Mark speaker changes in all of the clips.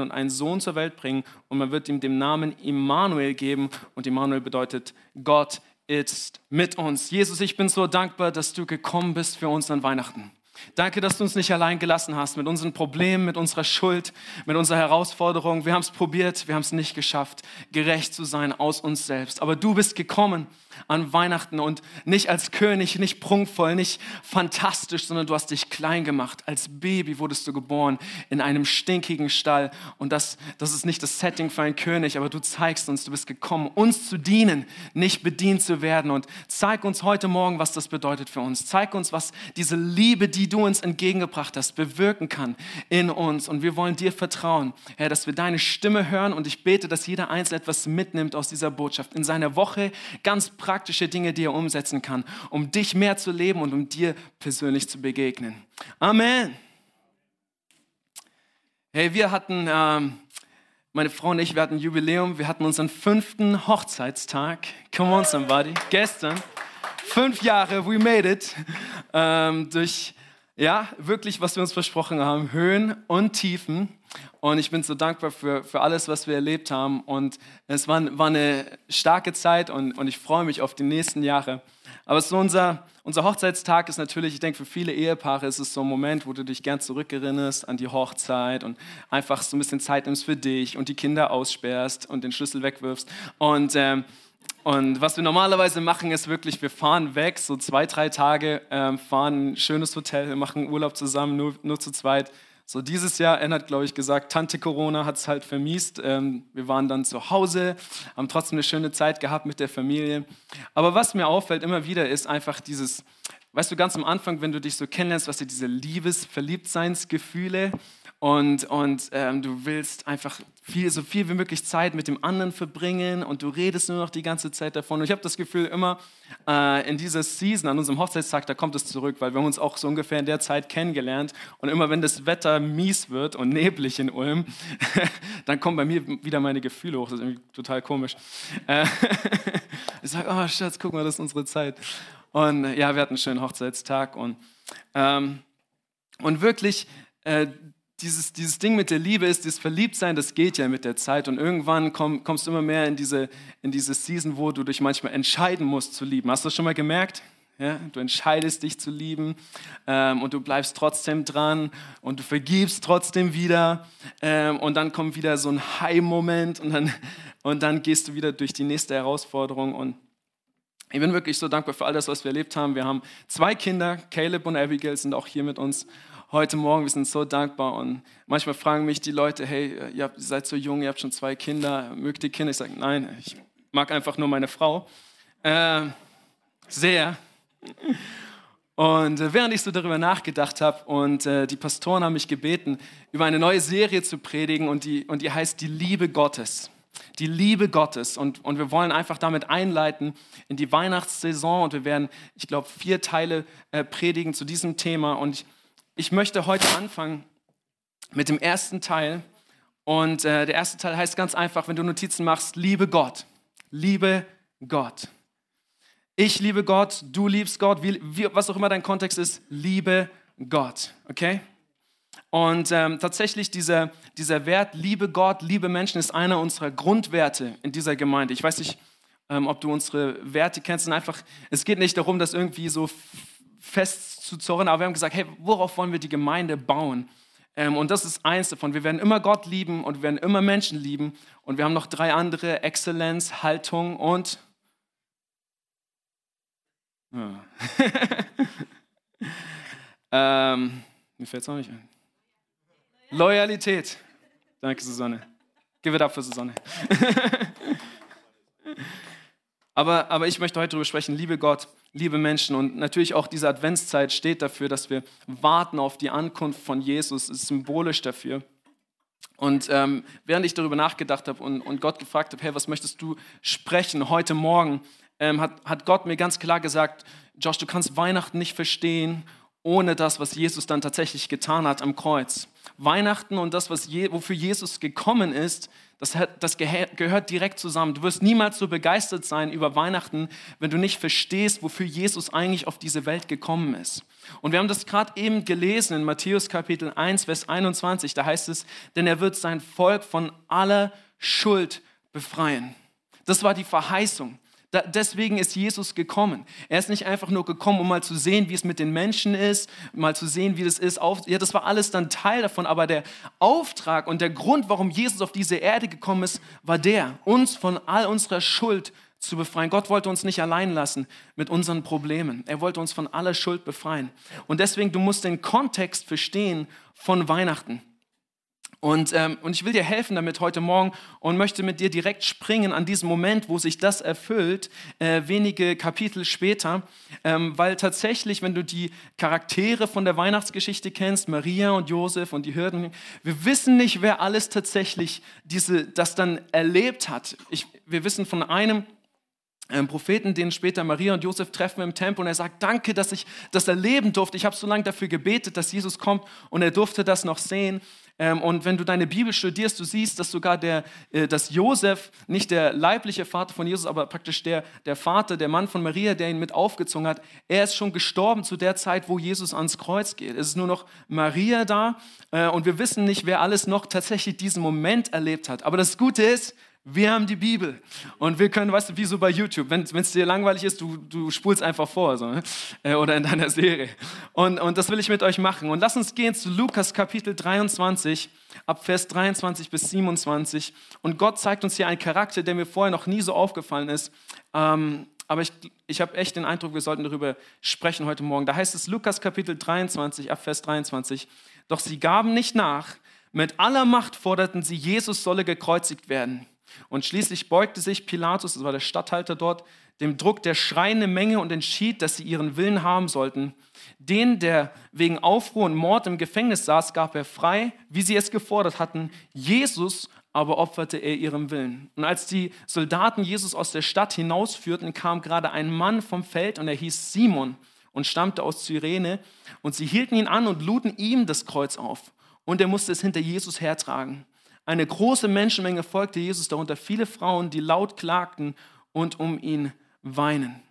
Speaker 1: und einen Sohn zur Welt bringen und man wird ihm den Namen Immanuel geben und Immanuel bedeutet Gott ist mit uns. Jesus, ich bin so dankbar, dass du gekommen bist für uns an Weihnachten. Danke, dass du uns nicht allein gelassen hast mit unseren Problemen, mit unserer Schuld, mit unserer Herausforderung. Wir haben es probiert, wir haben es nicht geschafft, gerecht zu sein aus uns selbst. Aber du bist gekommen an Weihnachten und nicht als König, nicht prunkvoll, nicht fantastisch, sondern du hast dich klein gemacht. Als Baby wurdest du geboren in einem stinkigen Stall. Und das, das ist nicht das Setting für einen König, aber du zeigst uns, du bist gekommen, uns zu dienen, nicht bedient zu werden. Und zeig uns heute Morgen, was das bedeutet für uns. Zeig uns, was diese Liebe, die du uns entgegengebracht hast, bewirken kann in uns. Und wir wollen dir vertrauen, Herr, dass wir deine Stimme hören. Und ich bete, dass jeder Einzelne etwas mitnimmt aus dieser Botschaft in seiner Woche ganz praktisch praktische Dinge, die er umsetzen kann, um dich mehr zu leben und um dir persönlich zu begegnen. Amen. Hey, wir hatten, ähm, meine Frau und ich, wir hatten ein Jubiläum, wir hatten unseren fünften Hochzeitstag. Come on, somebody. Gestern. Fünf Jahre, we made it. Ähm, durch, ja, wirklich, was wir uns versprochen haben. Höhen und Tiefen. Und ich bin so dankbar für, für alles, was wir erlebt haben. Und es war, war eine starke Zeit und, und ich freue mich auf die nächsten Jahre. Aber so unser, unser Hochzeitstag ist natürlich, ich denke, für viele Ehepaare ist es so ein Moment, wo du dich gern zurückerinnerst an die Hochzeit und einfach so ein bisschen Zeit nimmst für dich und die Kinder aussperrst und den Schlüssel wegwirfst. Und, ähm, und was wir normalerweise machen, ist wirklich, wir fahren weg, so zwei, drei Tage, ähm, fahren ein schönes Hotel, machen Urlaub zusammen, nur, nur zu zweit so dieses Jahr, Anne hat, glaube ich, gesagt, Tante Corona hat es halt vermiest. Ähm, wir waren dann zu Hause, haben trotzdem eine schöne Zeit gehabt mit der Familie. Aber was mir auffällt immer wieder, ist einfach dieses, weißt du, ganz am Anfang, wenn du dich so kennenlernst, was du diese Liebes-Verliebtseinsgefühle und, und ähm, du willst einfach viel, so viel wie möglich Zeit mit dem anderen verbringen und du redest nur noch die ganze Zeit davon. Und ich habe das Gefühl, immer äh, in dieser Season, an unserem Hochzeitstag, da kommt es zurück, weil wir haben uns auch so ungefähr in der Zeit kennengelernt. Und immer wenn das Wetter mies wird und neblig in Ulm, dann kommen bei mir wieder meine Gefühle hoch. Das ist irgendwie total komisch. Äh, ich sage, oh Schatz, guck mal, das ist unsere Zeit. Und ja, wir hatten einen schönen Hochzeitstag und, ähm, und wirklich, äh, dieses, dieses Ding mit der Liebe ist, dieses Verliebtsein, das geht ja mit der Zeit und irgendwann komm, kommst du immer mehr in diese, in diese Season, wo du dich manchmal entscheiden musst zu lieben. Hast du das schon mal gemerkt? Ja, du entscheidest dich zu lieben ähm, und du bleibst trotzdem dran und du vergibst trotzdem wieder ähm, und dann kommt wieder so ein High-Moment und dann, und dann gehst du wieder durch die nächste Herausforderung und ich bin wirklich so dankbar für all das, was wir erlebt haben. Wir haben zwei Kinder, Caleb und Abigail sind auch hier mit uns heute Morgen. Wir sind so dankbar und manchmal fragen mich die Leute, hey, ihr seid so jung, ihr habt schon zwei Kinder, mögt ihr Kinder? Ich sage, nein, ich mag einfach nur meine Frau. Äh, sehr. Und äh, während ich so darüber nachgedacht habe und äh, die Pastoren haben mich gebeten, über eine neue Serie zu predigen und die, und die heißt Die Liebe Gottes. Die Liebe Gottes. Und, und wir wollen einfach damit einleiten in die Weihnachtssaison und wir werden, ich glaube, vier Teile äh, predigen zu diesem Thema. Und ich, ich möchte heute anfangen mit dem ersten Teil. Und äh, der erste Teil heißt ganz einfach, wenn du Notizen machst, liebe Gott. Liebe Gott. Ich liebe Gott, du liebst Gott, wie, wie, was auch immer dein Kontext ist, liebe Gott. Okay? Und ähm, tatsächlich dieser, dieser Wert, liebe Gott, liebe Menschen, ist einer unserer Grundwerte in dieser Gemeinde. Ich weiß nicht, ähm, ob du unsere Werte kennst. Und einfach, es geht nicht darum, das irgendwie so festzuzorren, aber wir haben gesagt, hey, worauf wollen wir die Gemeinde bauen? Ähm, und das ist eins davon. Wir werden immer Gott lieben und wir werden immer Menschen lieben. Und wir haben noch drei andere, Exzellenz, Haltung und... Ja. ähm, mir fällt es auch nicht ein. Loyalität. Danke, Susanne. Give it up für Susanne. aber, aber ich möchte heute darüber sprechen, liebe Gott, liebe Menschen. Und natürlich auch diese Adventszeit steht dafür, dass wir warten auf die Ankunft von Jesus, ist symbolisch dafür. Und ähm, während ich darüber nachgedacht habe und, und Gott gefragt habe, hey, was möchtest du sprechen heute Morgen, ähm, hat, hat Gott mir ganz klar gesagt, Josh, du kannst Weihnachten nicht verstehen ohne das, was Jesus dann tatsächlich getan hat am Kreuz. Weihnachten und das, Je wofür Jesus gekommen ist, das, hat, das gehört direkt zusammen. Du wirst niemals so begeistert sein über Weihnachten, wenn du nicht verstehst, wofür Jesus eigentlich auf diese Welt gekommen ist. Und wir haben das gerade eben gelesen in Matthäus Kapitel 1, Vers 21. Da heißt es, denn er wird sein Volk von aller Schuld befreien. Das war die Verheißung. Da, deswegen ist Jesus gekommen. Er ist nicht einfach nur gekommen, um mal zu sehen, wie es mit den Menschen ist, mal zu sehen, wie das ist. Auf, ja, das war alles dann Teil davon, aber der Auftrag und der Grund, warum Jesus auf diese Erde gekommen ist, war der, uns von all unserer Schuld zu befreien. Gott wollte uns nicht allein lassen mit unseren Problemen. Er wollte uns von aller Schuld befreien. Und deswegen, du musst den Kontext verstehen von Weihnachten. Und, ähm, und ich will dir helfen damit heute Morgen und möchte mit dir direkt springen an diesen Moment, wo sich das erfüllt, äh, wenige Kapitel später, ähm, weil tatsächlich, wenn du die Charaktere von der Weihnachtsgeschichte kennst, Maria und Josef und die Hürden, wir wissen nicht, wer alles tatsächlich diese, das dann erlebt hat. Ich, wir wissen von einem, ähm, Propheten, den später Maria und Josef treffen im Tempel und er sagt, danke, dass ich das erleben durfte. Ich habe so lange dafür gebetet, dass Jesus kommt und er durfte das noch sehen. Ähm, und wenn du deine Bibel studierst, du siehst, dass sogar der, äh, dass Josef, nicht der leibliche Vater von Jesus, aber praktisch der, der Vater, der Mann von Maria, der ihn mit aufgezogen hat, er ist schon gestorben zu der Zeit, wo Jesus ans Kreuz geht. Es ist nur noch Maria da äh, und wir wissen nicht, wer alles noch tatsächlich diesen Moment erlebt hat. Aber das Gute ist, wir haben die Bibel und wir können, weißt du, wie so bei YouTube, wenn es dir langweilig ist, du, du spulst einfach vor so, ne? Äh, oder in deiner Serie. Und, und das will ich mit euch machen. Und lass uns gehen zu Lukas Kapitel 23, ab Vers 23 bis 27. Und Gott zeigt uns hier einen Charakter, der mir vorher noch nie so aufgefallen ist. Ähm, aber ich, ich habe echt den Eindruck, wir sollten darüber sprechen heute Morgen. Da heißt es Lukas Kapitel 23, ab Vers 23. Doch sie gaben nicht nach. Mit aller Macht forderten sie, Jesus solle gekreuzigt werden. Und schließlich beugte sich Pilatus, das war der Statthalter dort, dem Druck der schreienden Menge und entschied, dass sie ihren Willen haben sollten. Den, der wegen Aufruhr und Mord im Gefängnis saß, gab er frei, wie sie es gefordert hatten. Jesus aber opferte er ihrem Willen. Und als die Soldaten Jesus aus der Stadt hinausführten, kam gerade ein Mann vom Feld und er hieß Simon und stammte aus Cyrene. Und sie hielten ihn an und luden ihm das Kreuz auf. Und er musste es hinter Jesus hertragen. Eine große Menschenmenge folgte Jesus, darunter viele Frauen, die laut klagten und um ihn weinen.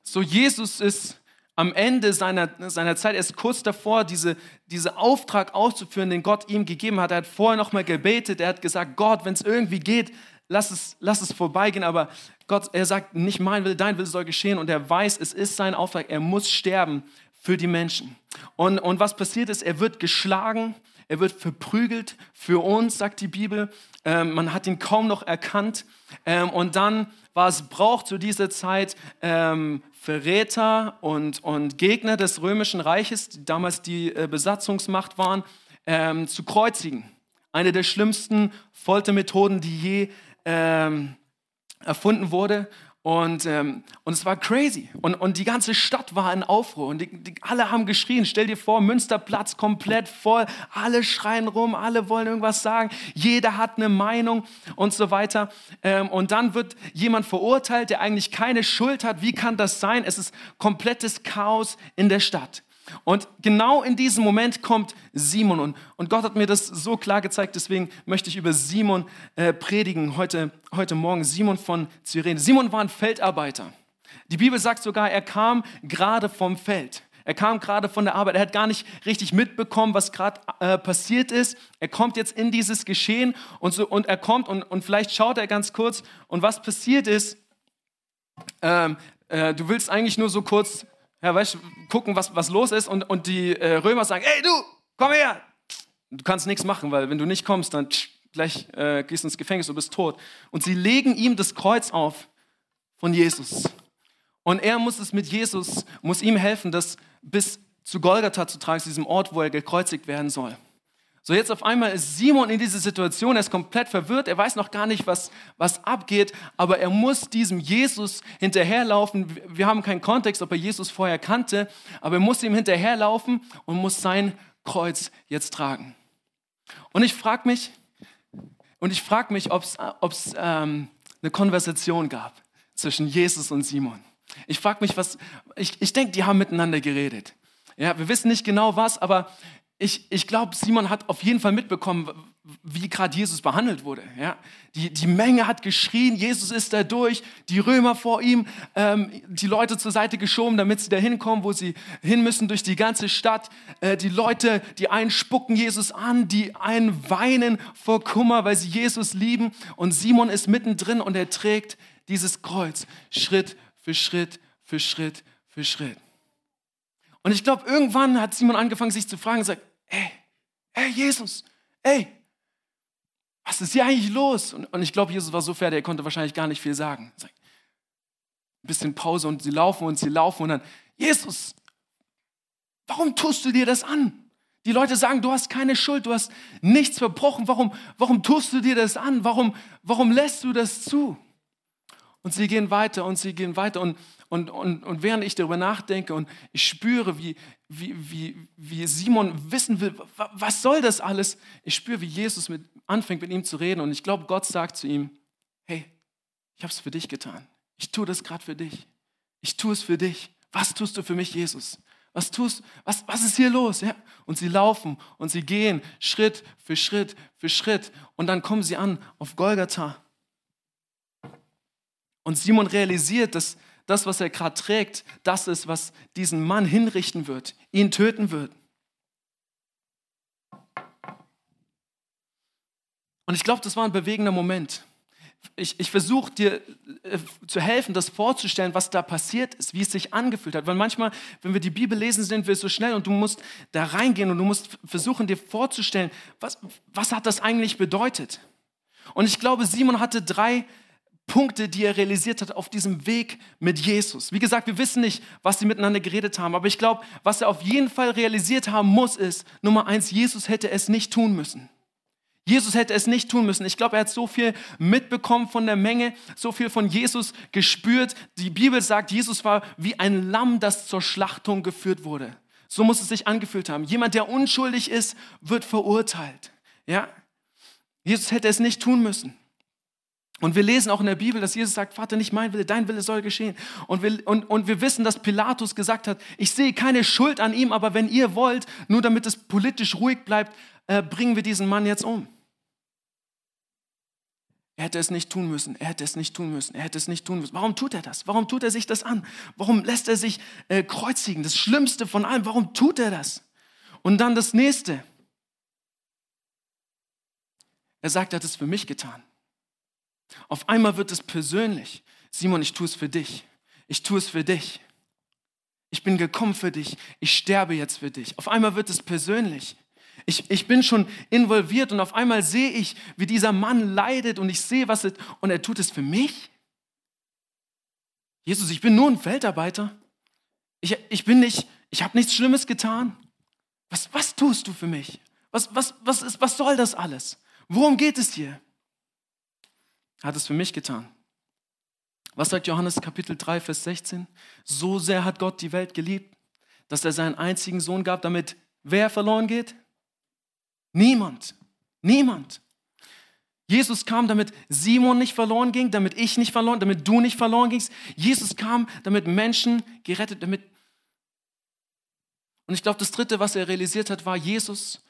Speaker 1: So, Jesus ist am Ende seiner, seiner Zeit, er ist kurz davor, diese, diese Auftrag auszuführen, den Gott ihm gegeben hat. Er hat vorher noch mal gebetet, er hat gesagt, Gott, wenn es irgendwie geht, lass es, lass es vorbeigehen. Aber Gott, er sagt, nicht mein Will, dein Will soll geschehen. Und er weiß, es ist sein Auftrag, er muss sterben für die Menschen. Und, und was passiert ist, er wird geschlagen, er wird verprügelt für uns, sagt die Bibel. Ähm, man hat ihn kaum noch erkannt. Ähm, und dann war es Brauch zu dieser Zeit, ähm, Verräter und, und Gegner des römischen Reiches, die damals die äh, Besatzungsmacht waren, ähm, zu kreuzigen. Eine der schlimmsten Foltermethoden, die je ähm, erfunden wurde. Und, ähm, und es war crazy. Und, und die ganze Stadt war in Aufruhr. Und die, die, alle haben geschrien. Stell dir vor, Münsterplatz komplett voll. Alle schreien rum, alle wollen irgendwas sagen. Jeder hat eine Meinung und so weiter. Ähm, und dann wird jemand verurteilt, der eigentlich keine Schuld hat. Wie kann das sein? Es ist komplettes Chaos in der Stadt. Und genau in diesem Moment kommt Simon und, und Gott hat mir das so klar gezeigt, deswegen möchte ich über Simon äh, predigen heute, heute Morgen. Simon von Cyrene. Simon war ein Feldarbeiter. Die Bibel sagt sogar, er kam gerade vom Feld. Er kam gerade von der Arbeit. Er hat gar nicht richtig mitbekommen, was gerade äh, passiert ist. Er kommt jetzt in dieses Geschehen und, so, und er kommt und, und vielleicht schaut er ganz kurz. Und was passiert ist, ähm, äh, du willst eigentlich nur so kurz ja, weißt, gucken, was, was los ist und, und die äh, Römer sagen, ey du, komm her. Du kannst nichts machen, weil wenn du nicht kommst, dann tsch, gleich äh, gehst du ins Gefängnis, du bist tot. Und sie legen ihm das Kreuz auf von Jesus. Und er muss es mit Jesus, muss ihm helfen, das bis zu Golgatha zu tragen, zu diesem Ort, wo er gekreuzigt werden soll. So jetzt auf einmal ist Simon in dieser Situation, er ist komplett verwirrt, er weiß noch gar nicht, was, was abgeht, aber er muss diesem Jesus hinterherlaufen. Wir haben keinen Kontext, ob er Jesus vorher kannte, aber er muss ihm hinterherlaufen und muss sein Kreuz jetzt tragen. Und ich frage mich, und ich frage mich, ob es ähm, eine Konversation gab zwischen Jesus und Simon. Ich frage mich, was, ich, ich denke, die haben miteinander geredet. Ja, wir wissen nicht genau was, aber ich, ich glaube, Simon hat auf jeden Fall mitbekommen, wie gerade Jesus behandelt wurde. Ja? Die, die Menge hat geschrien, Jesus ist da durch, die Römer vor ihm, ähm, die Leute zur Seite geschoben, damit sie da hinkommen, wo sie hin müssen, durch die ganze Stadt. Äh, die Leute, die einen spucken Jesus an, die einen weinen vor Kummer, weil sie Jesus lieben. Und Simon ist mittendrin und er trägt dieses Kreuz Schritt für Schritt für Schritt für Schritt. Und ich glaube, irgendwann hat Simon angefangen, sich zu fragen, sagt, ey, ey, Jesus, ey, was ist hier eigentlich los? Und, und ich glaube, Jesus war so fertig, er konnte wahrscheinlich gar nicht viel sagen. Sagt, ein bisschen Pause und sie laufen und sie laufen und dann, Jesus, warum tust du dir das an? Die Leute sagen, du hast keine Schuld, du hast nichts verbrochen. Warum, warum tust du dir das an? Warum, warum lässt du das zu? Und sie gehen weiter und sie gehen weiter. Und und, und, und während ich darüber nachdenke und ich spüre, wie, wie, wie, wie Simon wissen will, was soll das alles, ich spüre, wie Jesus mit, anfängt mit ihm zu reden. Und ich glaube, Gott sagt zu ihm, hey, ich habe es für dich getan. Ich tue das gerade für dich. Ich tue es für dich. Was tust du für mich, Jesus? Was tust, was, was ist hier los? Ja? Und sie laufen und sie gehen Schritt für Schritt für Schritt. Und dann kommen sie an auf Golgatha. Und Simon realisiert, dass, das, was er gerade trägt, das ist, was diesen Mann hinrichten wird, ihn töten wird. Und ich glaube, das war ein bewegender Moment. Ich, ich versuche dir äh, zu helfen, das vorzustellen, was da passiert ist, wie es sich angefühlt hat. Weil manchmal, wenn wir die Bibel lesen, sind wir so schnell und du musst da reingehen und du musst versuchen, dir vorzustellen, was, was hat das eigentlich bedeutet. Und ich glaube, Simon hatte drei Punkte, die er realisiert hat auf diesem Weg mit Jesus. Wie gesagt, wir wissen nicht, was sie miteinander geredet haben, aber ich glaube, was er auf jeden Fall realisiert haben muss, ist, Nummer eins, Jesus hätte es nicht tun müssen. Jesus hätte es nicht tun müssen. Ich glaube, er hat so viel mitbekommen von der Menge, so viel von Jesus gespürt. Die Bibel sagt, Jesus war wie ein Lamm, das zur Schlachtung geführt wurde. So muss es sich angefühlt haben. Jemand, der unschuldig ist, wird verurteilt. Ja? Jesus hätte es nicht tun müssen. Und wir lesen auch in der Bibel, dass Jesus sagt, Vater, nicht mein Wille, dein Wille soll geschehen. Und wir, und, und wir wissen, dass Pilatus gesagt hat, ich sehe keine Schuld an ihm, aber wenn ihr wollt, nur damit es politisch ruhig bleibt, äh, bringen wir diesen Mann jetzt um. Er hätte es nicht tun müssen, er hätte es nicht tun müssen, er hätte es nicht tun müssen. Warum tut er das? Warum tut er sich das an? Warum lässt er sich äh, kreuzigen? Das Schlimmste von allem, warum tut er das? Und dann das nächste. Er sagt, er hat es für mich getan. Auf einmal wird es persönlich. Simon, ich tue es für dich. Ich tue es für dich. Ich bin gekommen für dich. Ich sterbe jetzt für dich. Auf einmal wird es persönlich. Ich, ich bin schon involviert und auf einmal sehe ich, wie dieser Mann leidet und ich sehe, was er, und er tut es für mich. Jesus, ich bin nur ein Feldarbeiter. Ich, ich bin nicht, ich habe nichts Schlimmes getan. Was, was tust du für mich? Was, was, was, ist, was soll das alles? Worum geht es hier? Hat es für mich getan. Was sagt Johannes Kapitel 3, Vers 16? So sehr hat Gott die Welt geliebt, dass er seinen einzigen Sohn gab, damit wer verloren geht? Niemand. Niemand. Jesus kam, damit Simon nicht verloren ging, damit ich nicht verloren, damit du nicht verloren gingst. Jesus kam, damit Menschen gerettet, damit. Und ich glaube, das dritte, was er realisiert hat, war Jesus.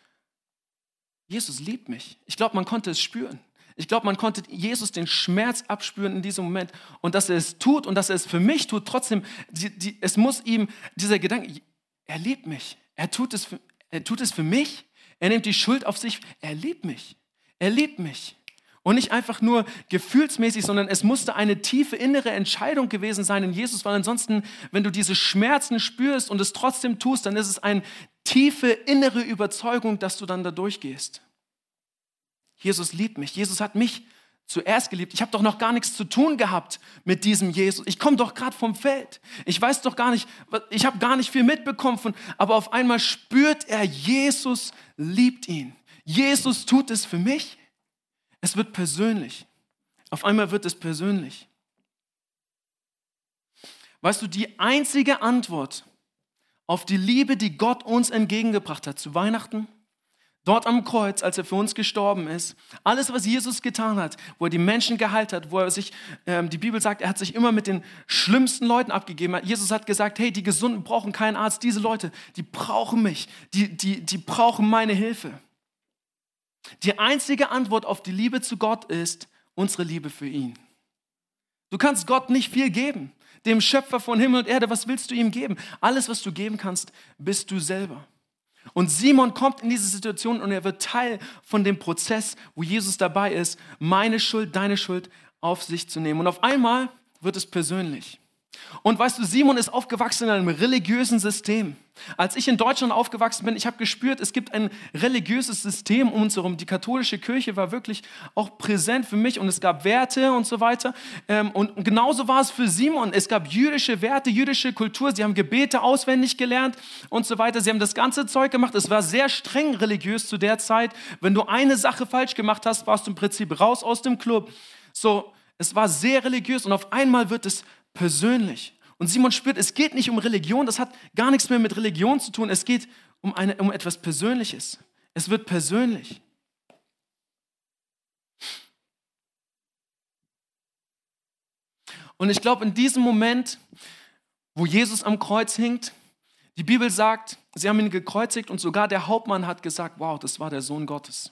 Speaker 1: Jesus liebt mich. Ich glaube, man konnte es spüren. Ich glaube, man konnte Jesus den Schmerz abspüren in diesem Moment und dass er es tut und dass er es für mich tut. Trotzdem, die, die, es muss ihm dieser Gedanke, er liebt mich. Er tut, es für, er tut es für mich. Er nimmt die Schuld auf sich. Er liebt mich. Er liebt mich. Und nicht einfach nur gefühlsmäßig, sondern es musste eine tiefe innere Entscheidung gewesen sein in Jesus, weil ansonsten, wenn du diese Schmerzen spürst und es trotzdem tust, dann ist es eine tiefe innere Überzeugung, dass du dann da durchgehst. Jesus liebt mich. Jesus hat mich zuerst geliebt. Ich habe doch noch gar nichts zu tun gehabt mit diesem Jesus. Ich komme doch gerade vom Feld. Ich weiß doch gar nicht, ich habe gar nicht viel mitbekommen von, aber auf einmal spürt er, Jesus liebt ihn. Jesus tut es für mich. Es wird persönlich. Auf einmal wird es persönlich. Weißt du, die einzige Antwort auf die Liebe, die Gott uns entgegengebracht hat zu Weihnachten, Dort am Kreuz, als er für uns gestorben ist, alles, was Jesus getan hat, wo er die Menschen geheilt hat, wo er sich, ähm, die Bibel sagt, er hat sich immer mit den schlimmsten Leuten abgegeben. Jesus hat gesagt, hey, die Gesunden brauchen keinen Arzt, diese Leute, die brauchen mich, die, die, die brauchen meine Hilfe. Die einzige Antwort auf die Liebe zu Gott ist unsere Liebe für ihn. Du kannst Gott nicht viel geben. Dem Schöpfer von Himmel und Erde, was willst du ihm geben? Alles, was du geben kannst, bist du selber. Und Simon kommt in diese Situation und er wird Teil von dem Prozess, wo Jesus dabei ist, meine Schuld, deine Schuld auf sich zu nehmen. Und auf einmal wird es persönlich. Und weißt du, Simon ist aufgewachsen in einem religiösen System. Als ich in Deutschland aufgewachsen bin, ich habe gespürt, es gibt ein religiöses System um uns herum. Die katholische Kirche war wirklich auch präsent für mich und es gab Werte und so weiter. Ähm, und genauso war es für Simon. Es gab jüdische Werte, jüdische Kultur. Sie haben Gebete auswendig gelernt und so weiter. Sie haben das ganze Zeug gemacht. Es war sehr streng religiös zu der Zeit. Wenn du eine Sache falsch gemacht hast, warst du im Prinzip raus aus dem Club. So, es war sehr religiös und auf einmal wird es persönlich. Und Simon spürt, es geht nicht um Religion, das hat gar nichts mehr mit Religion zu tun, es geht um, eine, um etwas Persönliches. Es wird persönlich. Und ich glaube, in diesem Moment, wo Jesus am Kreuz hinkt, die Bibel sagt, sie haben ihn gekreuzigt und sogar der Hauptmann hat gesagt, wow, das war der Sohn Gottes.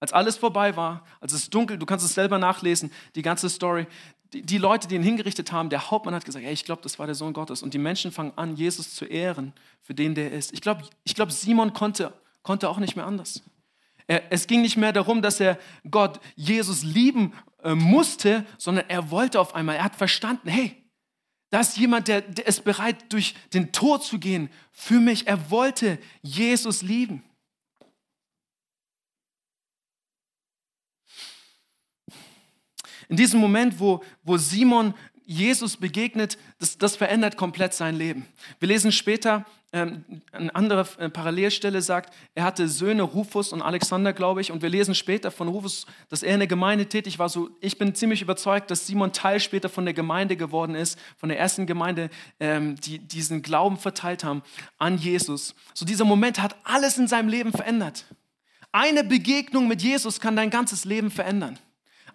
Speaker 1: Als alles vorbei war, als es dunkel, du kannst es selber nachlesen, die ganze Story, die, die Leute, die ihn hingerichtet haben, der Hauptmann hat gesagt, hey, ich glaube, das war der Sohn Gottes. Und die Menschen fangen an, Jesus zu ehren für den, der er ist. Ich glaube, ich glaub, Simon konnte, konnte auch nicht mehr anders. Er, es ging nicht mehr darum, dass er Gott, Jesus lieben äh, musste, sondern er wollte auf einmal, er hat verstanden, hey, da ist jemand, der, der ist bereit, durch den Tod zu gehen für mich. Er wollte Jesus lieben. In diesem Moment, wo, wo Simon Jesus begegnet, das, das verändert komplett sein Leben. Wir lesen später, ähm, eine andere äh, Parallelstelle sagt, er hatte Söhne Rufus und Alexander, glaube ich, und wir lesen später von Rufus, dass er in der Gemeinde tätig war. So, ich bin ziemlich überzeugt, dass Simon Teil später von der Gemeinde geworden ist, von der ersten Gemeinde, ähm, die diesen Glauben verteilt haben an Jesus. So dieser Moment hat alles in seinem Leben verändert. Eine Begegnung mit Jesus kann dein ganzes Leben verändern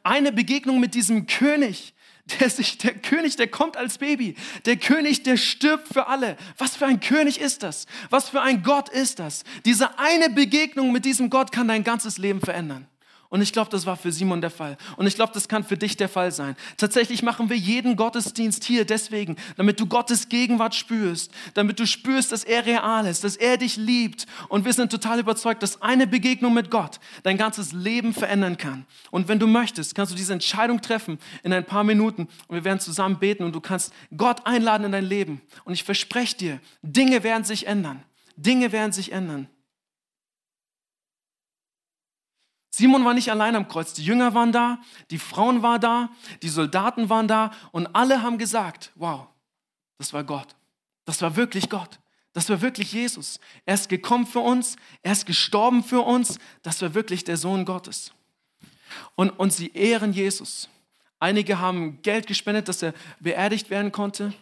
Speaker 1: eine Begegnung mit diesem König, der, sich, der König, der kommt als Baby. Der König, der stirbt für alle. Was für ein König ist das? Was für ein Gott ist das? Diese eine Begegnung mit diesem Gott kann dein ganzes Leben verändern. Und ich glaube, das war für Simon der Fall. Und ich glaube, das kann für dich der Fall sein. Tatsächlich machen wir jeden Gottesdienst hier deswegen, damit du Gottes Gegenwart spürst, damit du spürst, dass er real ist, dass er dich liebt. Und wir sind total überzeugt, dass eine Begegnung mit Gott dein ganzes Leben verändern kann. Und wenn du möchtest, kannst du diese Entscheidung treffen in ein paar Minuten und wir werden zusammen beten und du kannst Gott einladen in dein Leben. Und ich verspreche dir, Dinge werden sich ändern. Dinge werden sich ändern. Simon war nicht allein am Kreuz. Die Jünger waren da, die Frauen waren da, die Soldaten waren da und alle haben gesagt, wow, das war Gott. Das war wirklich Gott. Das war wirklich Jesus. Er ist gekommen für uns, er ist gestorben für uns. Das war wirklich der Sohn Gottes. Und, und sie ehren Jesus. Einige haben Geld gespendet, dass er beerdigt werden konnte.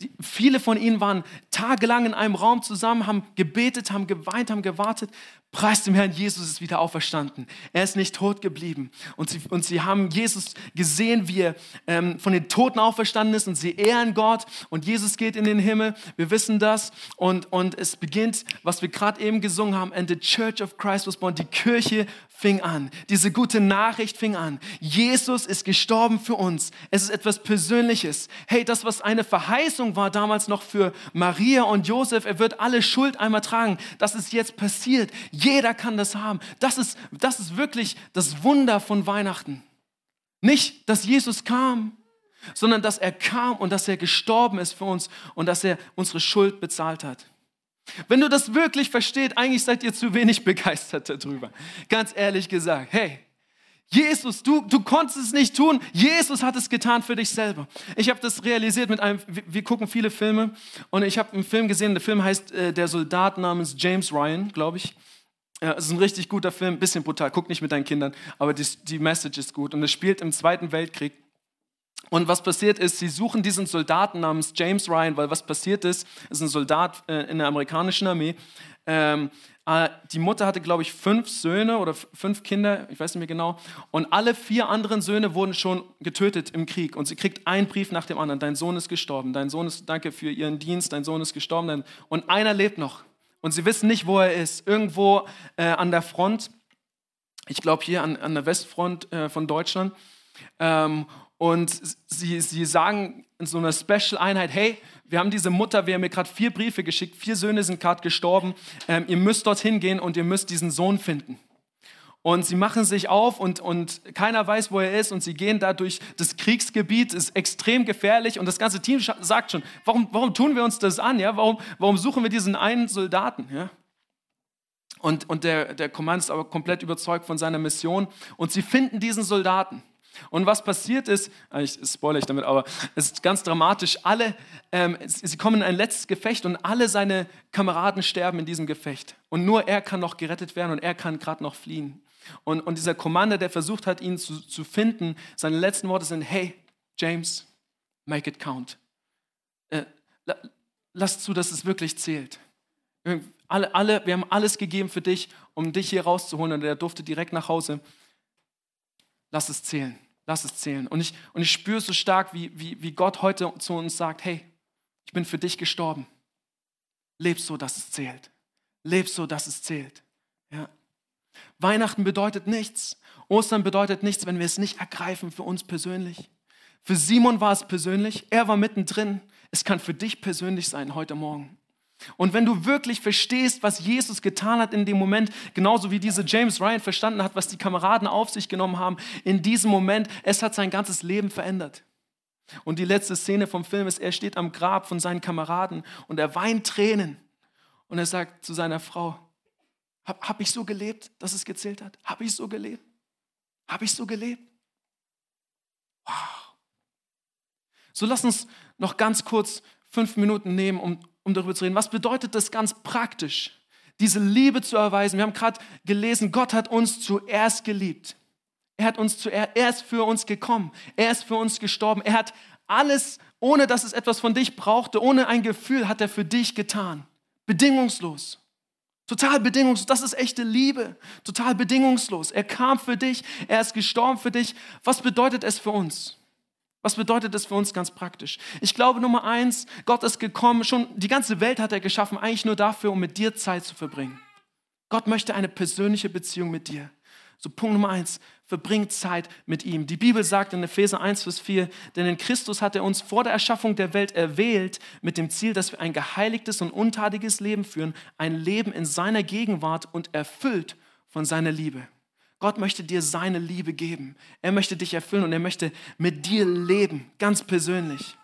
Speaker 1: Die, viele von ihnen waren tagelang in einem Raum zusammen, haben gebetet, haben geweint, haben gewartet. Preis dem Herrn, Jesus ist wieder auferstanden. Er ist nicht tot geblieben. Und sie, und sie haben Jesus gesehen, wie er ähm, von den Toten auferstanden ist und sie ehren Gott und Jesus geht in den Himmel. Wir wissen das. Und, und es beginnt, was wir gerade eben gesungen haben, and the Church of Christ was born. Die Kirche fing an. Diese gute Nachricht fing an. Jesus ist gestorben für uns. Es ist etwas Persönliches. Hey, das, was eine Verheißung war damals noch für Maria und Josef, er wird alle Schuld einmal tragen. Das ist jetzt passiert. Jeder kann das haben. Das ist, das ist wirklich das Wunder von Weihnachten. Nicht, dass Jesus kam, sondern dass er kam und dass er gestorben ist für uns und dass er unsere Schuld bezahlt hat. Wenn du das wirklich verstehst, eigentlich seid ihr zu wenig begeistert darüber. Ganz ehrlich gesagt, hey, Jesus, du, du konntest es nicht tun. Jesus hat es getan für dich selber. Ich habe das realisiert mit einem, wir gucken viele Filme und ich habe einen Film gesehen, der Film heißt äh, Der Soldat namens James Ryan, glaube ich. Ja, es ist ein richtig guter Film, bisschen brutal, guck nicht mit deinen Kindern, aber die, die Message ist gut und es spielt im Zweiten Weltkrieg. Und was passiert ist, sie suchen diesen Soldaten namens James Ryan, weil was passiert ist, ist ein Soldat äh, in der amerikanischen Armee, Ähm, äh, die Mutter hatte, glaube ich, fünf Söhne oder fünf Kinder, ich weiß nicht mehr genau. Und alle vier anderen Söhne wurden schon getötet im Krieg. Und sie kriegt einen Brief nach dem anderen. Dein Sohn ist gestorben. Dein Sohn ist, danke für ihren Dienst. Dein Sohn ist gestorben. Und einer lebt noch. Und sie wissen nicht, wo er ist. Irgendwo äh, an der Front. Ich glaube, hier an, an der Westfront äh, von Deutschland. Ähm, und sie, sie sagen in so einer Special-Einheit, hey, wir haben diese Mutter, wir haben mir gerade vier Briefe geschickt, vier Söhne sind gerade gestorben, ähm, ihr müsst dorthin gehen und ihr müsst diesen Sohn finden. Und sie machen sich auf und, und keiner weiß, wo er ist und sie gehen da durch das Kriegsgebiet, ist extrem gefährlich und das ganze Team sagt schon, warum, warum tun wir uns das an? Ja? Warum, warum suchen wir diesen einen Soldaten? Ja? Und, und der, der Kommand ist aber komplett überzeugt von seiner Mission und sie finden diesen Soldaten. Und was passiert ist, ah, ich spoilere ich damit, aber es ist ganz dramatisch, alle, ähm, sie kommen in ein letztes Gefecht und alle seine Kameraden sterben in diesem Gefecht. Und nur er kann noch gerettet werden und er kann gerade noch fliehen. Und, und dieser Commander, der versucht hat, ihn zu, zu finden, seine letzten Worte sind, hey, James, make it count. Äh, lass zu, dass es wirklich zählt. Alle, alle, wir haben alles gegeben für dich, um dich hier rauszuholen. Und er durfte direkt nach Hause. Lass es zählen. Lass es zählen. Und ich, und ich spüre so stark, wie, wie, wie Gott heute zu uns sagt, hey, ich bin für dich gestorben. Leb so, dass es zählt. Leb so, dass es zählt. Ja. Weihnachten bedeutet nichts. Ostern bedeutet nichts, wenn wir es nicht ergreifen für uns persönlich. Für Simon war es persönlich. Er war mittendrin. Es kann für dich persönlich sein heute Morgen. Und wenn du wirklich verstehst, was Jesus getan hat in dem Moment, genauso wie diese James Ryan verstanden hat, was die Kameraden auf sich genommen haben, in diesem Moment, es hat sein ganzes Leben verändert. Und die letzte Szene vom Film ist, er steht am Grab von seinen Kameraden und er weint Tränen. Und er sagt zu seiner Frau, habe hab ich so gelebt, dass es gezählt hat? Habe ich so gelebt? Habe ich so gelebt? Wow. So lass uns noch ganz kurz fünf Minuten nehmen, um, um darüber zu reden. Was bedeutet das ganz praktisch, diese Liebe zu erweisen? Wir haben gerade gelesen, Gott hat uns zuerst geliebt. Er hat uns zuerst, er ist für uns gekommen. Er ist für uns gestorben. Er hat alles, ohne dass es etwas von dich brauchte, ohne ein Gefühl, hat er für dich getan. Bedingungslos. Total bedingungslos. Das ist echte Liebe. Total bedingungslos. Er kam für dich. Er ist gestorben für dich. Was bedeutet es für uns? Was bedeutet das für uns ganz praktisch? Ich glaube, Nummer eins, Gott ist gekommen, schon die ganze Welt hat er geschaffen, eigentlich nur dafür, um mit dir Zeit zu verbringen. Gott möchte eine persönliche Beziehung mit dir. So Punkt Nummer eins, verbring Zeit mit ihm. Die Bibel sagt in Epheser 1, Vers 4, denn in Christus hat er uns vor der Erschaffung der Welt erwählt mit dem Ziel, dass wir ein geheiligtes und untadiges Leben führen, ein Leben in seiner Gegenwart und erfüllt von seiner Liebe. Gott möchte dir seine Liebe geben. Er möchte dich erfüllen und er möchte mit dir leben, ganz persönlich.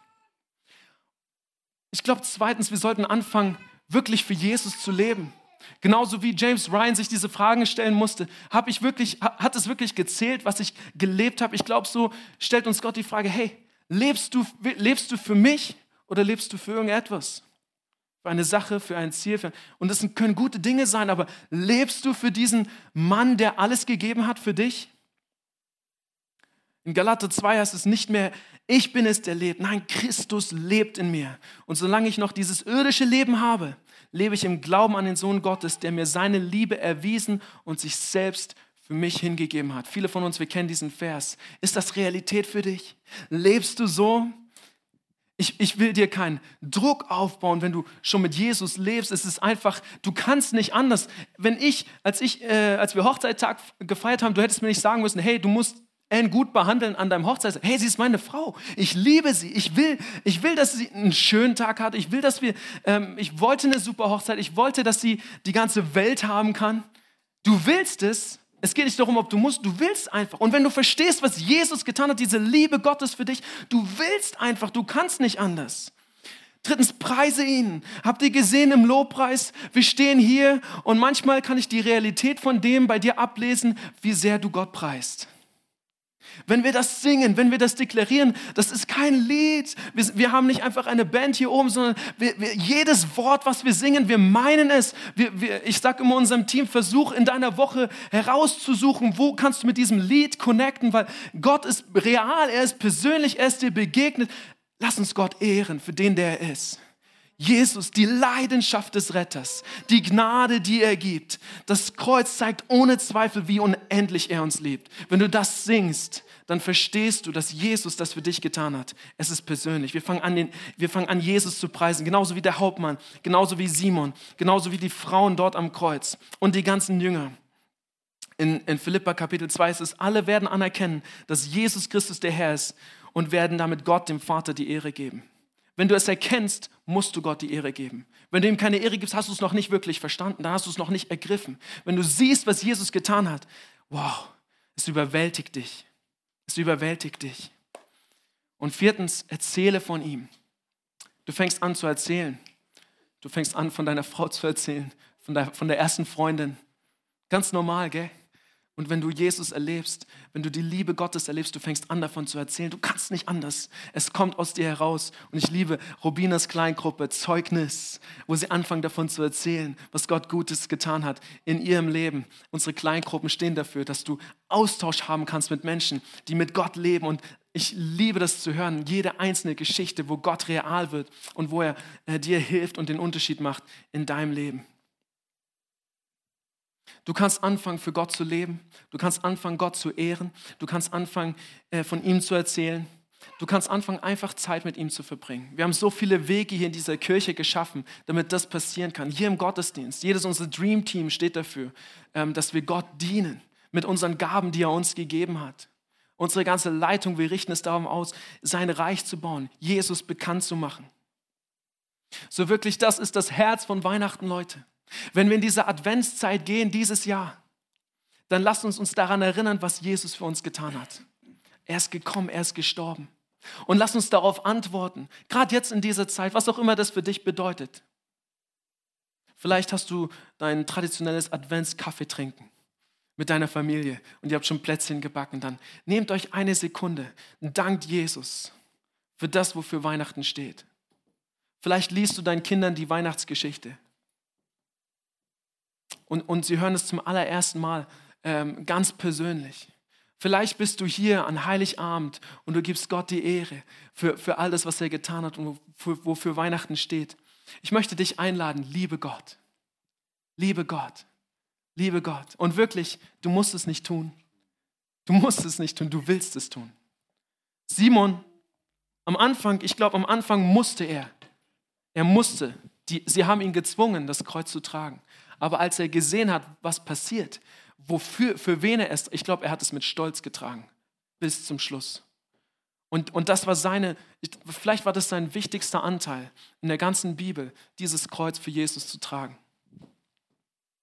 Speaker 1: Ich glaube zweitens, wir sollten anfangen, wirklich für Jesus zu leben. Genauso wie James Ryan sich diese Fragen stellen musste, habe ich wirklich, hat es wirklich gezählt, was ich gelebt habe? Ich glaube, so stellt uns Gott die Frage: Hey, lebst du, lebst du für mich oder lebst du für irgendetwas? Für eine Sache, für ein Ziel. Für, und das können gute Dinge sein, aber lebst du für diesen Mann, der alles gegeben hat für dich? In Galater 2 heißt es nicht mehr, ich bin es, der lebt. Nein, Christus lebt in mir. Und solange ich noch dieses irdische Leben habe, lebe ich im Glauben an den Sohn Gottes, der mir seine Liebe erwiesen und sich selbst für mich hingegeben hat. Viele von uns, wir kennen diesen Vers. Ist das Realität für dich? Lebst du so? Ich, ich will dir keinen Druck aufbauen, wenn du schon mit Jesus lebst. Es ist einfach, du kannst nicht anders. Wenn ich, als ich, äh, als wir Hochzeittag gefeiert haben, du hättest mir nicht sagen müssen, hey, du musst Anne gut behandeln an deinem Hochzeitstag. Hey, sie ist meine Frau. Ich liebe sie. Ich will, ich will, dass sie einen schönen Tag hat. Ich will, dass wir, ähm, ich wollte eine super Hochzeit. Ich wollte, dass sie die ganze Welt haben kann. Du willst es, es geht nicht darum, ob du musst, du willst einfach. Und wenn du verstehst, was Jesus getan hat, diese Liebe Gottes für dich, du willst einfach, du kannst nicht anders. Drittens, preise ihn. Habt ihr gesehen im Lobpreis? Wir stehen hier und manchmal kann ich die Realität von dem bei dir ablesen, wie sehr du Gott preist. Wenn wir das singen, wenn wir das deklarieren, das ist kein Lied. Wir, wir haben nicht einfach eine Band hier oben, sondern wir, wir, jedes Wort, was wir singen, wir meinen es. ich sage immer unserem Team, versuch in deiner Woche herauszusuchen, wo kannst du mit diesem Lied connecten, weil Gott ist real, er ist persönlich, er ist dir begegnet. Lass uns Gott ehren für den, der er ist. Jesus, die Leidenschaft des Retters, die Gnade, die er gibt. Das Kreuz zeigt ohne Zweifel, wie unendlich er uns liebt. Wenn du das singst, dann verstehst du, dass Jesus das für dich getan hat. Es ist persönlich. Wir fangen an, den, wir fangen an Jesus zu preisen, genauso wie der Hauptmann, genauso wie Simon, genauso wie die Frauen dort am Kreuz und die ganzen Jünger. In, in Philippa Kapitel 2 ist es, alle werden anerkennen, dass Jesus Christus der Herr ist und werden damit Gott, dem Vater, die Ehre geben. Wenn du es erkennst, musst du Gott die Ehre geben. Wenn du ihm keine Ehre gibst, hast du es noch nicht wirklich verstanden, dann hast du es noch nicht ergriffen. Wenn du siehst, was Jesus getan hat, wow, es überwältigt dich. Es überwältigt dich. Und viertens, erzähle von ihm. Du fängst an zu erzählen. Du fängst an, von deiner Frau zu erzählen, von der, von der ersten Freundin. Ganz normal, gell? Und wenn du Jesus erlebst, wenn du die Liebe Gottes erlebst, du fängst an davon zu erzählen. Du kannst nicht anders. Es kommt aus dir heraus. Und ich liebe Robinas Kleingruppe, Zeugnis, wo sie anfangen davon zu erzählen, was Gott Gutes getan hat in ihrem Leben. Unsere Kleingruppen stehen dafür, dass du Austausch haben kannst mit Menschen, die mit Gott leben. Und ich liebe das zu hören, jede einzelne Geschichte, wo Gott real wird und wo er äh, dir hilft und den Unterschied macht in deinem Leben. Du kannst anfangen, für Gott zu leben. Du kannst anfangen, Gott zu ehren. Du kannst anfangen, äh, von ihm zu erzählen. Du kannst anfangen, einfach Zeit mit ihm zu verbringen. Wir haben so viele Wege hier in dieser Kirche geschaffen, damit das passieren kann. Hier im Gottesdienst. Jedes unserer Dream Team steht dafür, ähm, dass wir Gott dienen mit unseren Gaben, die er uns gegeben hat. Unsere ganze Leitung, wir richten es darum aus, sein Reich zu bauen, Jesus bekannt zu machen. So wirklich, das ist das Herz von Weihnachten, Leute. Wenn wir in diese Adventszeit gehen dieses Jahr, dann lasst uns uns daran erinnern, was Jesus für uns getan hat. Er ist gekommen, er ist gestorben. Und lass uns darauf antworten, gerade jetzt in dieser Zeit, was auch immer das für dich bedeutet. Vielleicht hast du dein traditionelles Adventskaffee trinken mit deiner Familie und ihr habt schon Plätzchen gebacken. Dann nehmt euch eine Sekunde und dankt Jesus für das, wofür Weihnachten steht. Vielleicht liest du deinen Kindern die Weihnachtsgeschichte und, und sie hören es zum allerersten Mal ähm, ganz persönlich. Vielleicht bist du hier an Heiligabend und du gibst Gott die Ehre für, für all das, was er getan hat und wofür, wofür Weihnachten steht. Ich möchte dich einladen, liebe Gott, liebe Gott, liebe Gott. Und wirklich, du musst es nicht tun. Du musst es nicht tun, du willst es tun. Simon, am Anfang, ich glaube, am Anfang musste er. Er musste. Die, sie haben ihn gezwungen, das Kreuz zu tragen. Aber als er gesehen hat, was passiert, wofür, für wen er ist, ich glaube, er hat es mit Stolz getragen. Bis zum Schluss. Und, und das war seine, vielleicht war das sein wichtigster Anteil in der ganzen Bibel, dieses Kreuz für Jesus zu tragen.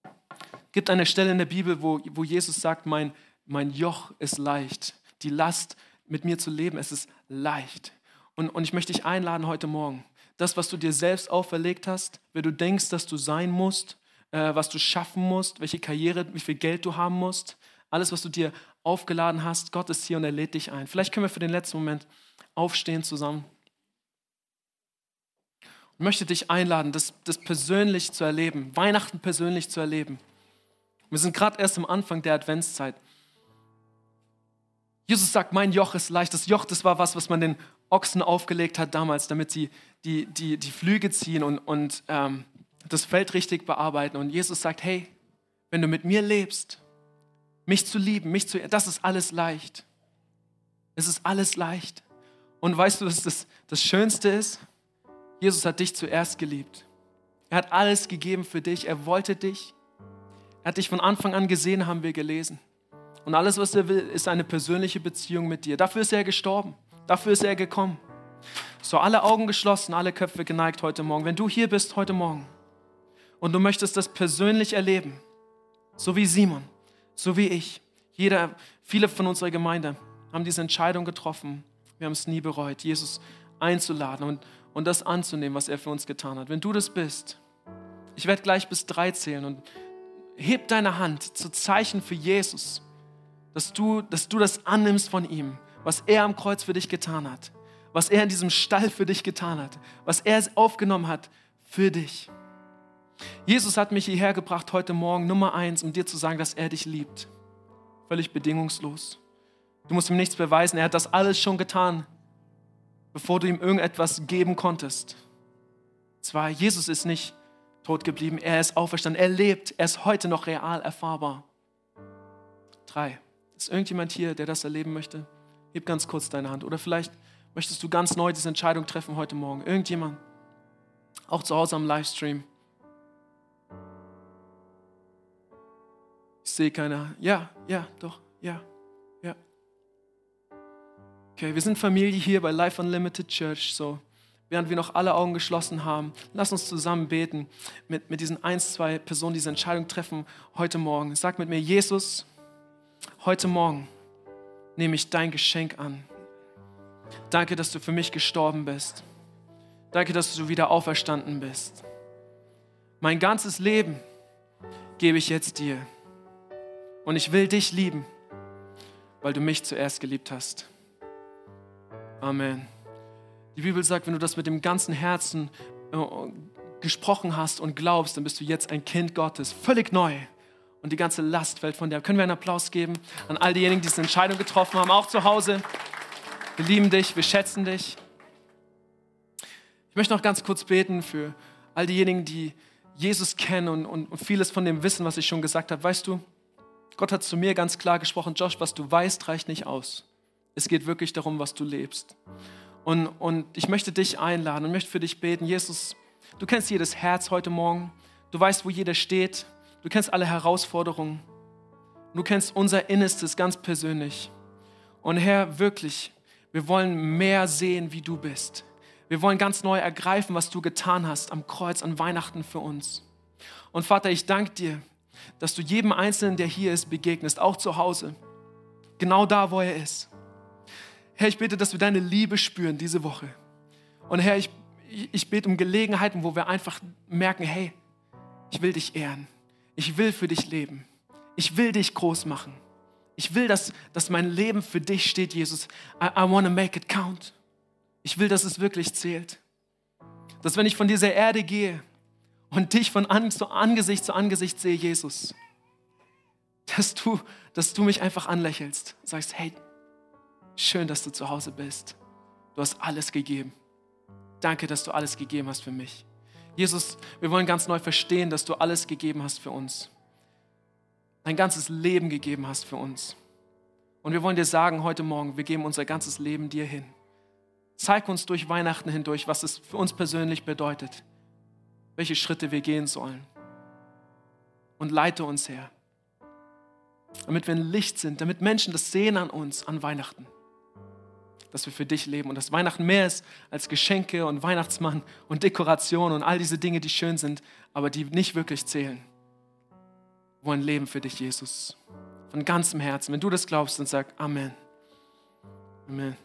Speaker 1: Es gibt eine Stelle in der Bibel, wo, wo Jesus sagt, mein, mein Joch ist leicht. Die Last, mit mir zu leben, es ist leicht. Und, und ich möchte dich einladen heute Morgen, das, was du dir selbst auferlegt hast, wer du denkst, dass du sein musst, äh, was du schaffen musst, welche Karriere, wie viel Geld du haben musst, alles, was du dir aufgeladen hast, Gott ist hier und er lädt dich ein. Vielleicht können wir für den letzten Moment aufstehen zusammen. Ich möchte dich einladen, das, das persönlich zu erleben, Weihnachten persönlich zu erleben. Wir sind gerade erst am Anfang der Adventszeit. Jesus sagt, mein Joch ist leicht. Das Joch, das war was, was man den Ochsen aufgelegt hat damals, damit sie die, die, die Flüge ziehen und, und ähm, das Feld richtig bearbeiten. Und Jesus sagt, hey, wenn du mit mir lebst, mich zu lieben, mich zu, das ist alles leicht. Es ist alles leicht. Und weißt du, was das, das Schönste ist? Jesus hat dich zuerst geliebt. Er hat alles gegeben für dich. Er wollte dich. Er hat dich von Anfang an gesehen, haben wir gelesen. Und alles, was er will, ist eine persönliche Beziehung mit dir. Dafür ist er gestorben. Dafür ist er gekommen. So, alle Augen geschlossen, alle Köpfe geneigt heute Morgen. Wenn du hier bist heute Morgen und du möchtest das persönlich erleben, so wie Simon, so wie ich, jeder, viele von unserer Gemeinde haben diese Entscheidung getroffen. Wir haben es nie bereut, Jesus einzuladen und, und das anzunehmen, was er für uns getan hat. Wenn du das bist, ich werde gleich bis drei zählen und heb deine Hand zu Zeichen für Jesus, dass du, dass du das annimmst von ihm, was er am Kreuz für dich getan hat, was er in diesem Stall für dich getan hat, was er aufgenommen hat für dich. Jesus hat mich hierher gebracht heute Morgen, Nummer eins, um dir zu sagen, dass er dich liebt. Völlig bedingungslos. Du musst ihm nichts beweisen. Er hat das alles schon getan, bevor du ihm irgendetwas geben konntest. Zwei, Jesus ist nicht tot geblieben, er ist auferstanden, er lebt, er ist heute noch real erfahrbar. Drei, ist irgendjemand hier, der das erleben möchte? Heb ganz kurz deine Hand. Oder vielleicht möchtest du ganz neu diese Entscheidung treffen heute Morgen. Irgendjemand, auch zu Hause am Livestream. Ich sehe keiner. Ja, ja, doch, ja, ja. Okay, wir sind Familie hier bei Life Unlimited Church, so während wir noch alle Augen geschlossen haben, lass uns zusammen beten mit, mit diesen ein, zwei Personen, die diese Entscheidung treffen heute Morgen. Sag mit mir, Jesus, heute Morgen nehme ich dein Geschenk an. Danke, dass du für mich gestorben bist. Danke, dass du wieder auferstanden bist. Mein ganzes Leben gebe ich jetzt dir. Und ich will dich lieben, weil du mich zuerst geliebt hast. Amen. Die Bibel sagt, wenn du das mit dem ganzen Herzen äh, gesprochen hast und glaubst, dann bist du jetzt ein Kind Gottes, völlig neu. Und die ganze Last fällt von dir. Können wir einen Applaus geben an all diejenigen, die diese Entscheidung getroffen haben, auch zu Hause. Wir lieben dich, wir schätzen dich. Ich möchte noch ganz kurz beten für all diejenigen, die Jesus kennen und, und, und vieles von dem wissen, was ich schon gesagt habe. Weißt du, Gott hat zu mir ganz klar gesprochen, Josh, was du weißt, reicht nicht aus. Es geht wirklich darum, was du lebst. Und, und ich möchte dich einladen und möchte für dich beten. Jesus, du kennst jedes Herz heute Morgen. Du weißt, wo jeder steht. Du kennst alle Herausforderungen. Du kennst unser Innerstes ganz persönlich. Und Herr, wirklich, wir wollen mehr sehen, wie du bist. Wir wollen ganz neu ergreifen, was du getan hast am Kreuz, an Weihnachten für uns. Und Vater, ich danke dir, dass du jedem Einzelnen, der hier ist, begegnest, auch zu Hause. Genau da, wo er ist. Herr, ich bete, dass wir deine Liebe spüren diese Woche. Und Herr, ich, ich bete um Gelegenheiten, wo wir einfach merken, hey, ich will dich ehren. Ich will für dich leben. Ich will dich groß machen. Ich will, dass, dass mein Leben für dich steht, Jesus. I, I want to make it count. Ich will, dass es wirklich zählt. Dass wenn ich von dieser Erde gehe und dich von Angesicht zu Angesicht sehe, Jesus, dass du, dass du mich einfach anlächelst, sagst, hey, Schön, dass du zu Hause bist. Du hast alles gegeben. Danke, dass du alles gegeben hast für mich. Jesus, wir wollen ganz neu verstehen, dass du alles gegeben hast für uns. Dein ganzes Leben gegeben hast für uns. Und wir wollen dir sagen heute Morgen, wir geben unser ganzes Leben dir hin. Zeig uns durch Weihnachten hindurch, was es für uns persönlich bedeutet, welche Schritte wir gehen sollen. Und leite uns her, damit wir ein Licht sind, damit Menschen das sehen an uns an Weihnachten dass wir für dich leben und dass Weihnachten mehr ist als Geschenke und Weihnachtsmann und Dekoration und all diese Dinge, die schön sind, aber die nicht wirklich zählen. Wir wollen leben für dich, Jesus. Von ganzem Herzen. Wenn du das glaubst, dann sag Amen. Amen.